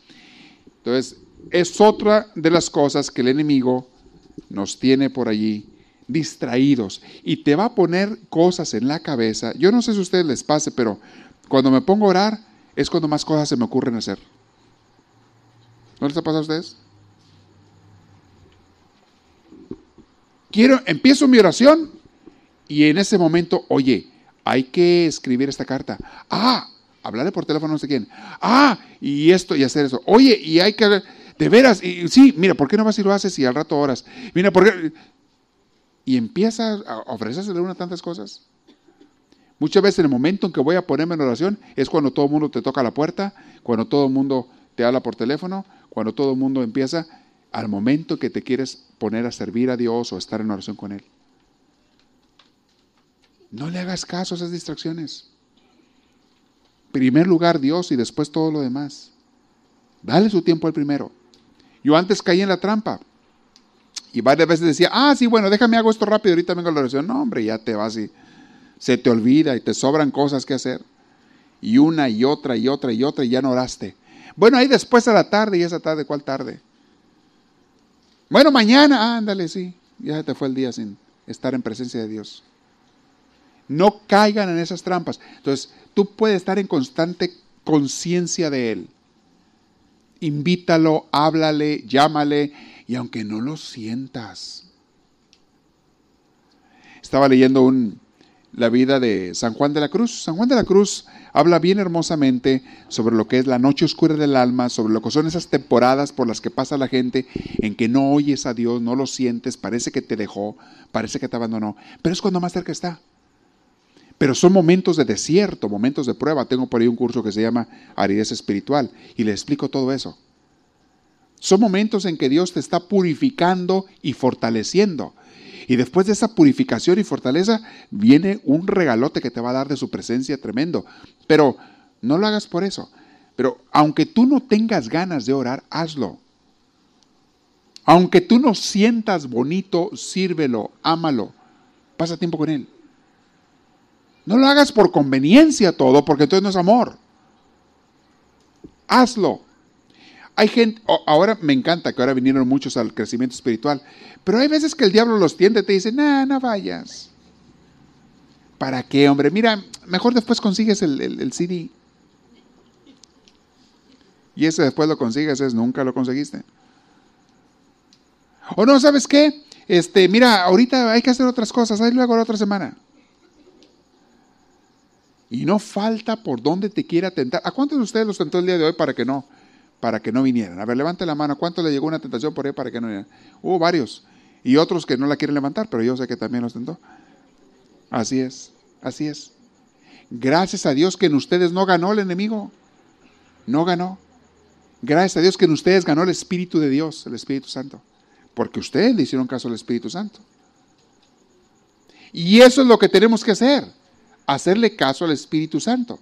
Entonces, es otra de las cosas que el enemigo nos tiene por allí distraídos y te va a poner cosas en la cabeza. Yo no sé si a ustedes les pase, pero cuando me pongo a orar es cuando más cosas se me ocurren hacer. ¿No les ha pasado a ustedes? Quiero, empiezo mi oración y en ese momento, oye, hay que escribir esta carta. Ah, hablarle por teléfono no sé quién. Ah, y esto y hacer eso. Oye, y hay que de veras, y, sí, mira, ¿por qué no vas y lo haces y al rato horas? Mira, ¿por qué? Y empieza a ofrecerse una tantas cosas. Muchas veces en el momento en que voy a ponerme en oración es cuando todo el mundo te toca la puerta, cuando todo el mundo te habla por teléfono, cuando todo el mundo empieza, al momento que te quieres poner a servir a Dios o estar en oración con Él. No le hagas caso a esas distracciones. Primer lugar Dios y después todo lo demás. Dale su tiempo al primero. Yo antes caí en la trampa. Y varias veces decía, ah, sí, bueno, déjame hago esto rápido, ahorita vengo a la oración. No, hombre, ya te vas y se te olvida y te sobran cosas que hacer. Y una y otra y otra y otra y ya no oraste. Bueno, ahí después a la tarde, y esa tarde, ¿cuál tarde? Bueno, mañana, ándale, sí. Ya te fue el día sin estar en presencia de Dios. No caigan en esas trampas. Entonces, tú puedes estar en constante conciencia de Él. Invítalo, háblale, llámale, y aunque no lo sientas. Estaba leyendo un, la vida de San Juan de la Cruz. San Juan de la Cruz habla bien hermosamente sobre lo que es la noche oscura del alma, sobre lo que son esas temporadas por las que pasa la gente en que no oyes a Dios, no lo sientes, parece que te dejó, parece que te abandonó, pero es cuando más cerca está. Pero son momentos de desierto, momentos de prueba. Tengo por ahí un curso que se llama Aridez Espiritual y le explico todo eso. Son momentos en que Dios te está purificando y fortaleciendo. Y después de esa purificación y fortaleza viene un regalote que te va a dar de su presencia tremendo. Pero no lo hagas por eso. Pero aunque tú no tengas ganas de orar, hazlo. Aunque tú no sientas bonito, sírvelo, ámalo, pasa tiempo con Él. No lo hagas por conveniencia todo, porque entonces no es amor. Hazlo. Hay gente, ahora me encanta que ahora vinieron muchos al crecimiento espiritual, pero hay veces que el diablo los tiende te dice, no, no vayas. ¿Para qué, hombre? Mira, mejor después consigues el, el CD. Y ese después lo consigues, es nunca lo conseguiste. O no, ¿sabes qué? Este, mira, ahorita hay que hacer otras cosas, ahí luego la otra semana. Y no falta por dónde te quiera tentar. ¿A cuántos de ustedes los tentó el día de hoy para que no, para que no vinieran? A ver, levante la mano. ¿A cuántos le llegó una tentación por ahí para que no vinieran? Hubo varios. Y otros que no la quieren levantar, pero yo sé que también los tentó. Así es, así es. Gracias a Dios que en ustedes no ganó el enemigo. No ganó. Gracias a Dios que en ustedes ganó el Espíritu de Dios, el Espíritu Santo. Porque ustedes le hicieron caso al Espíritu Santo. Y eso es lo que tenemos que hacer hacerle caso al Espíritu Santo.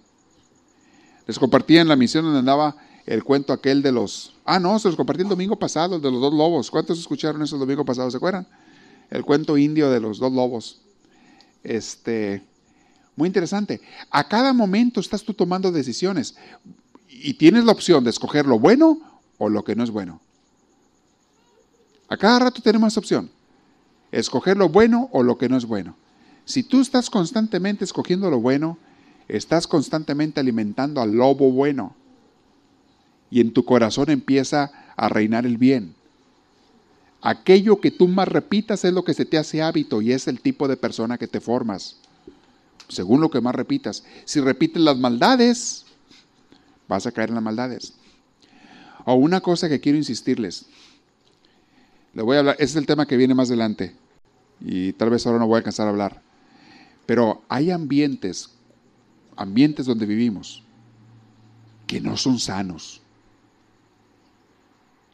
Les compartí en la misión donde andaba el cuento aquel de los... Ah, no, se los compartí el domingo pasado, el de los dos lobos. ¿Cuántos escucharon eso el domingo pasado? ¿Se acuerdan? El cuento indio de los dos lobos. Este, muy interesante. A cada momento estás tú tomando decisiones y tienes la opción de escoger lo bueno o lo que no es bueno. A cada rato tenemos esa opción. Escoger lo bueno o lo que no es bueno. Si tú estás constantemente escogiendo lo bueno, estás constantemente alimentando al lobo bueno. Y en tu corazón empieza a reinar el bien. Aquello que tú más repitas es lo que se te hace hábito y es el tipo de persona que te formas. Según lo que más repitas. Si repites las maldades, vas a caer en las maldades. O una cosa que quiero insistirles. Le voy a hablar, ese es el tema que viene más adelante. Y tal vez ahora no voy a alcanzar a hablar. Pero hay ambientes, ambientes donde vivimos, que no son sanos.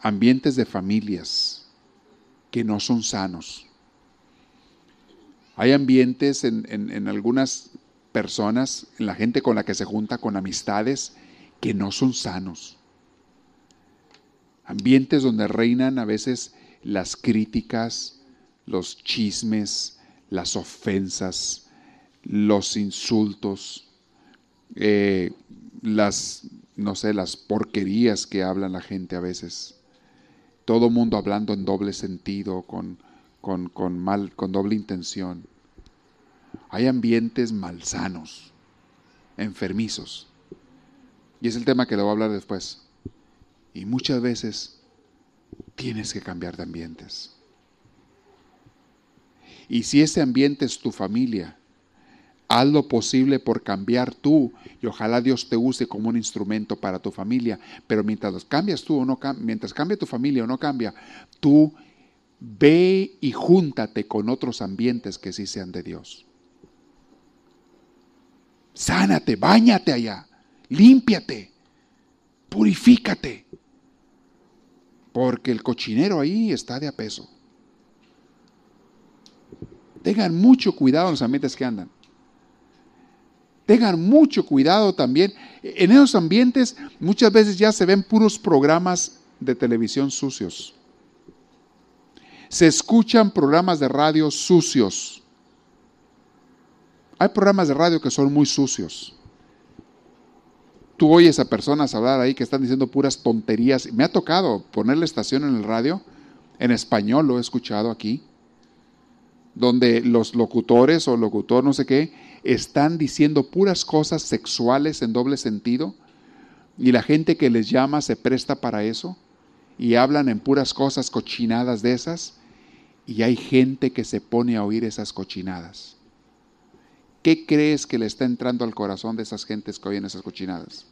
Ambientes de familias que no son sanos. Hay ambientes en, en, algunas personas, en la gente con la que se junta, con amistades, que no son sanos. Ambientes donde reinan a veces las críticas, los chismes, las ofensas, los insultos, eh, las, no sé, las porquerías que habla la gente a veces. Todo mundo hablando en doble sentido, con, con, con, mal, con doble intención. Hay ambientes malsanos, enfermizos. Y es el tema que le voy a hablar después. Y muchas veces tienes que cambiar de ambientes. Y si ese ambiente es tu familia, haz lo posible por cambiar tú y ojalá Dios te use como un instrumento para tu familia. Pero mientras cambias tú o no mientras cambia tu familia o no cambia, tú ve y júntate con otros ambientes que sí sean de Dios. Sánate, bañate allá, límpiate, purifícate. Porque el cochinero ahí está de a peso. Tengan mucho cuidado en los ambientes que andan. Tengan mucho cuidado también. En esos ambientes muchas veces ya se ven puros programas de televisión sucios. Se escuchan programas de radio sucios. Hay programas de radio que son muy sucios. Tú oyes a personas hablar ahí que están diciendo puras tonterías. Me ha tocado poner la estación en el radio. En español lo he escuchado aquí donde los locutores o locutor no sé qué están diciendo puras cosas sexuales en doble sentido y la gente que les llama se presta para eso y hablan en puras cosas cochinadas de esas y hay gente que se pone a oír esas cochinadas. ¿Qué crees que le está entrando al corazón de esas gentes que oyen esas cochinadas?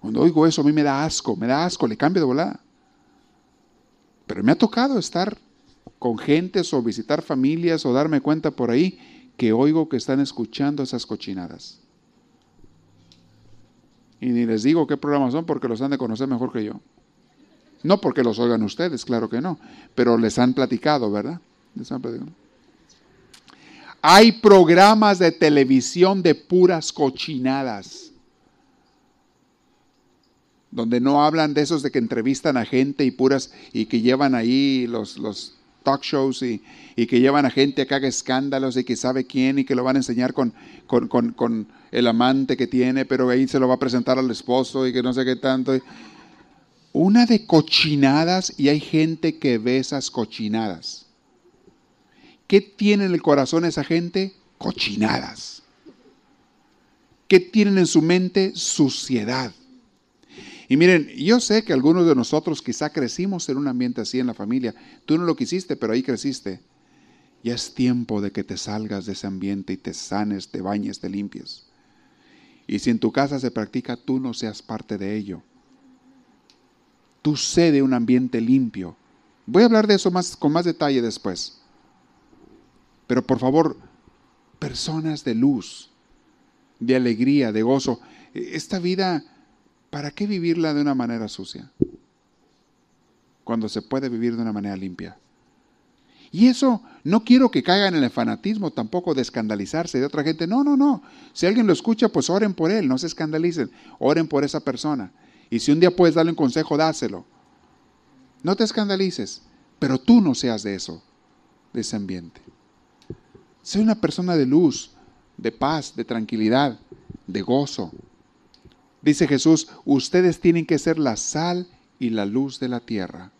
Cuando oigo eso a mí me da asco, me da asco, le cambio de volada. Pero me ha tocado estar con gentes o visitar familias o darme cuenta por ahí que oigo que están escuchando esas cochinadas. Y ni les digo qué programas son porque los han de conocer mejor que yo. No porque los oigan ustedes, claro que no, pero les han platicado, ¿verdad? Les han platicado. Hay programas de televisión de puras cochinadas, donde no hablan de esos de que entrevistan a gente y puras y que llevan ahí los, los talk shows y, que llevan a gente que haga escándalos y que sabe quién y que lo van a enseñar con, con, el amante que tiene, pero ahí se lo va a presentar al esposo y que no sé qué tanto. Una de cochinadas y hay gente que ve esas cochinadas. ¿Qué tiene en el corazón esa gente? Cochinadas. ¿Qué tienen en su mente? Suciedad. Y miren, yo sé que algunos de nosotros quizá crecimos en un ambiente así en la familia. Tú no lo quisiste, pero ahí creciste. Ya es tiempo de que te salgas de ese ambiente y te sanes, te bañes, te limpies. Y si en tu casa se practica, tú no seas parte de ello. Tú sé de un ambiente limpio. Voy a hablar de eso más, con más detalle después. Pero por favor, personas de luz, de alegría, de gozo. Esta vida ¿Para qué vivirla de una manera sucia? Cuando se puede vivir de una manera limpia. Y eso no quiero que caigan en el fanatismo tampoco de escandalizarse de otra gente. No, no, no. Si alguien lo escucha, pues oren por él, no se escandalicen. Oren por esa persona. Y si un día puedes darle un consejo, dáselo. No te escandalices, pero tú no seas de eso, de ese ambiente. Sé una persona de luz, de paz, de tranquilidad, de gozo, Dice Jesús, ustedes tienen que ser la sal y la luz de la tierra.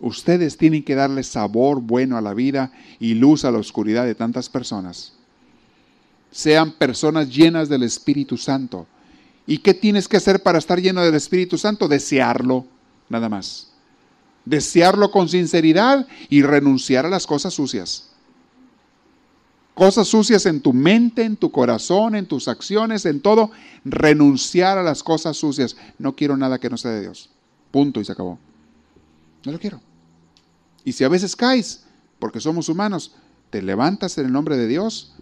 Ustedes tienen que darle sabor bueno a la vida y luz a la oscuridad de tantas personas. Sean personas llenas del Espíritu Santo. ¿Y qué tienes que hacer para estar lleno del Espíritu Santo? Desearlo, nada más. Desearlo con sinceridad y renunciar a las cosas sucias. Cosas sucias en tu mente, en tu corazón, en tus acciones, en todo. Renunciar a las cosas sucias. No quiero nada que no sea de Dios. Punto y se acabó. No lo quiero. Y si a veces caes, porque somos humanos, te levantas en el nombre de Dios,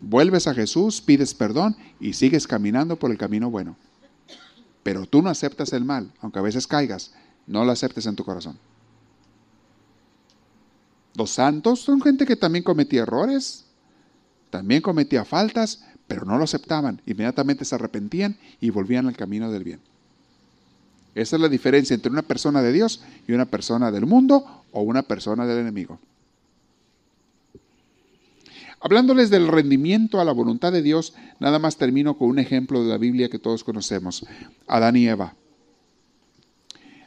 vuelves a Jesús, pides perdón y sigues caminando por el camino bueno. Pero tú no aceptas el mal, aunque a veces caigas, no lo aceptes en tu corazón. Los santos son gente que también cometía errores, también cometía faltas, pero no lo aceptaban. Inmediatamente se arrepentían y volvían al camino del bien. Esa es la diferencia entre una persona de Dios y una persona del mundo o una persona del enemigo. Hablándoles del rendimiento a la voluntad de Dios, nada más termino con un ejemplo de la Biblia que todos conocemos, Adán y Eva.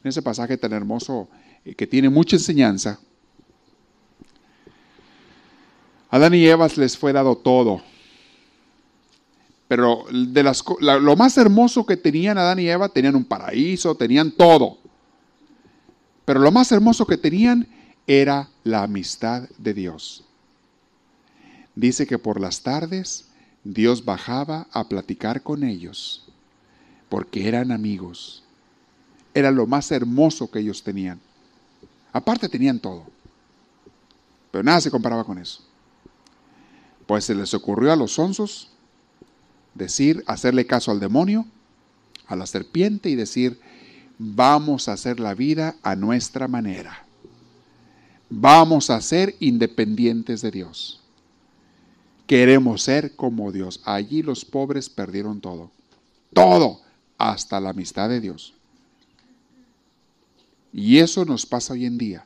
En ese pasaje tan hermoso eh, que tiene mucha enseñanza, Adán y Eva les fue dado todo, pero de las, lo más hermoso que tenían Adán y Eva, tenían un paraíso, tenían todo. Pero lo más hermoso que tenían era la amistad de Dios. Dice que por las tardes Dios bajaba a platicar con ellos, porque eran amigos. Era lo más hermoso que ellos tenían. Aparte tenían todo. Pero nada se comparaba con eso. Pues se les ocurrió a los onzos decir, hacerle caso al demonio, a la serpiente y decir, vamos a hacer la vida a nuestra manera. Vamos a ser independientes de Dios. Queremos ser como Dios. Allí los pobres perdieron todo. Todo, hasta la amistad de Dios. Y eso nos pasa hoy en día.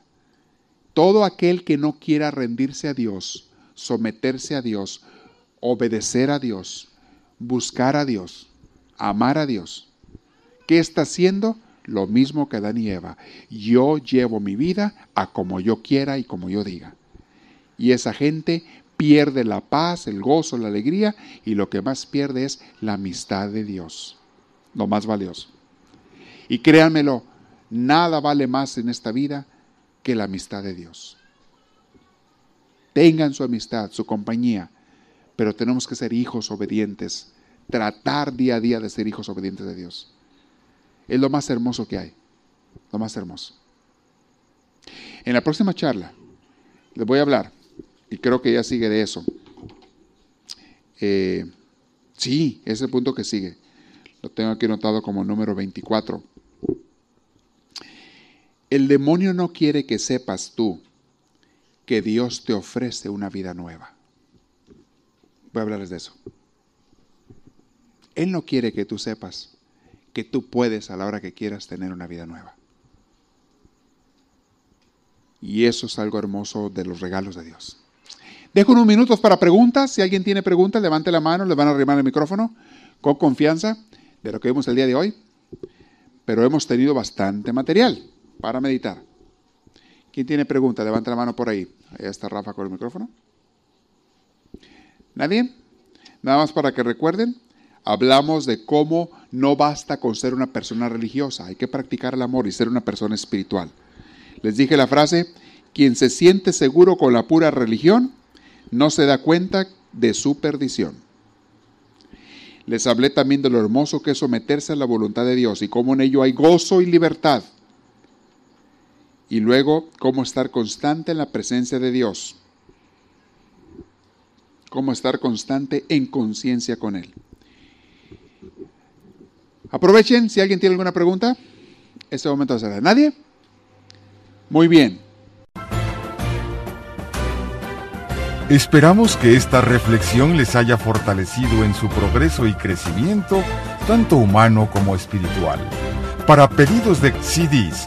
Todo aquel que no quiera rendirse a Dios, someterse a Dios, obedecer a Dios, buscar a Dios, amar a Dios. ¿Qué está haciendo? Lo mismo que Adán y Eva. Yo llevo mi vida a como yo quiera y como yo diga. Y esa gente pierde la paz, el gozo, la alegría y lo que más pierde es la amistad de Dios. Lo más valioso. Y créanmelo, nada vale más en esta vida que la amistad de Dios. Tengan su amistad, su compañía, pero tenemos que ser hijos obedientes, tratar día a día de ser hijos obedientes de Dios. Es lo más hermoso que hay, lo más hermoso. En la próxima charla les voy a hablar, y creo que ya sigue de eso. Eh, sí, es el punto que sigue. Lo tengo aquí anotado como número 24. El demonio no quiere que sepas tú que Dios te ofrece una vida nueva. Voy a hablarles de eso. Él no quiere que tú sepas que tú puedes a la hora que quieras tener una vida nueva. Y eso es algo hermoso de los regalos de Dios. Dejo unos minutos para preguntas. Si alguien tiene preguntas, levante la mano, le van a arrimar el micrófono con confianza de lo que vimos el día de hoy. Pero hemos tenido bastante material para meditar. ¿Quién tiene preguntas? Levante la mano por ahí. Ahí está Rafa con el micrófono. ¿Nadie? Nada más para que recuerden, hablamos de cómo no basta con ser una persona religiosa, hay que practicar el amor y ser una persona espiritual. Les dije la frase, quien se siente seguro con la pura religión no se da cuenta de su perdición. Les hablé también de lo hermoso que es someterse a la voluntad de Dios y cómo en ello hay gozo y libertad. Y luego cómo estar constante en la presencia de Dios cómo estar constante en conciencia con Él. Aprovechen, si alguien tiene alguna pregunta, este momento será. ¿Nadie? Muy bien. Esperamos que esta reflexión les haya fortalecido en su progreso y crecimiento, tanto humano como espiritual. Para pedidos de CDs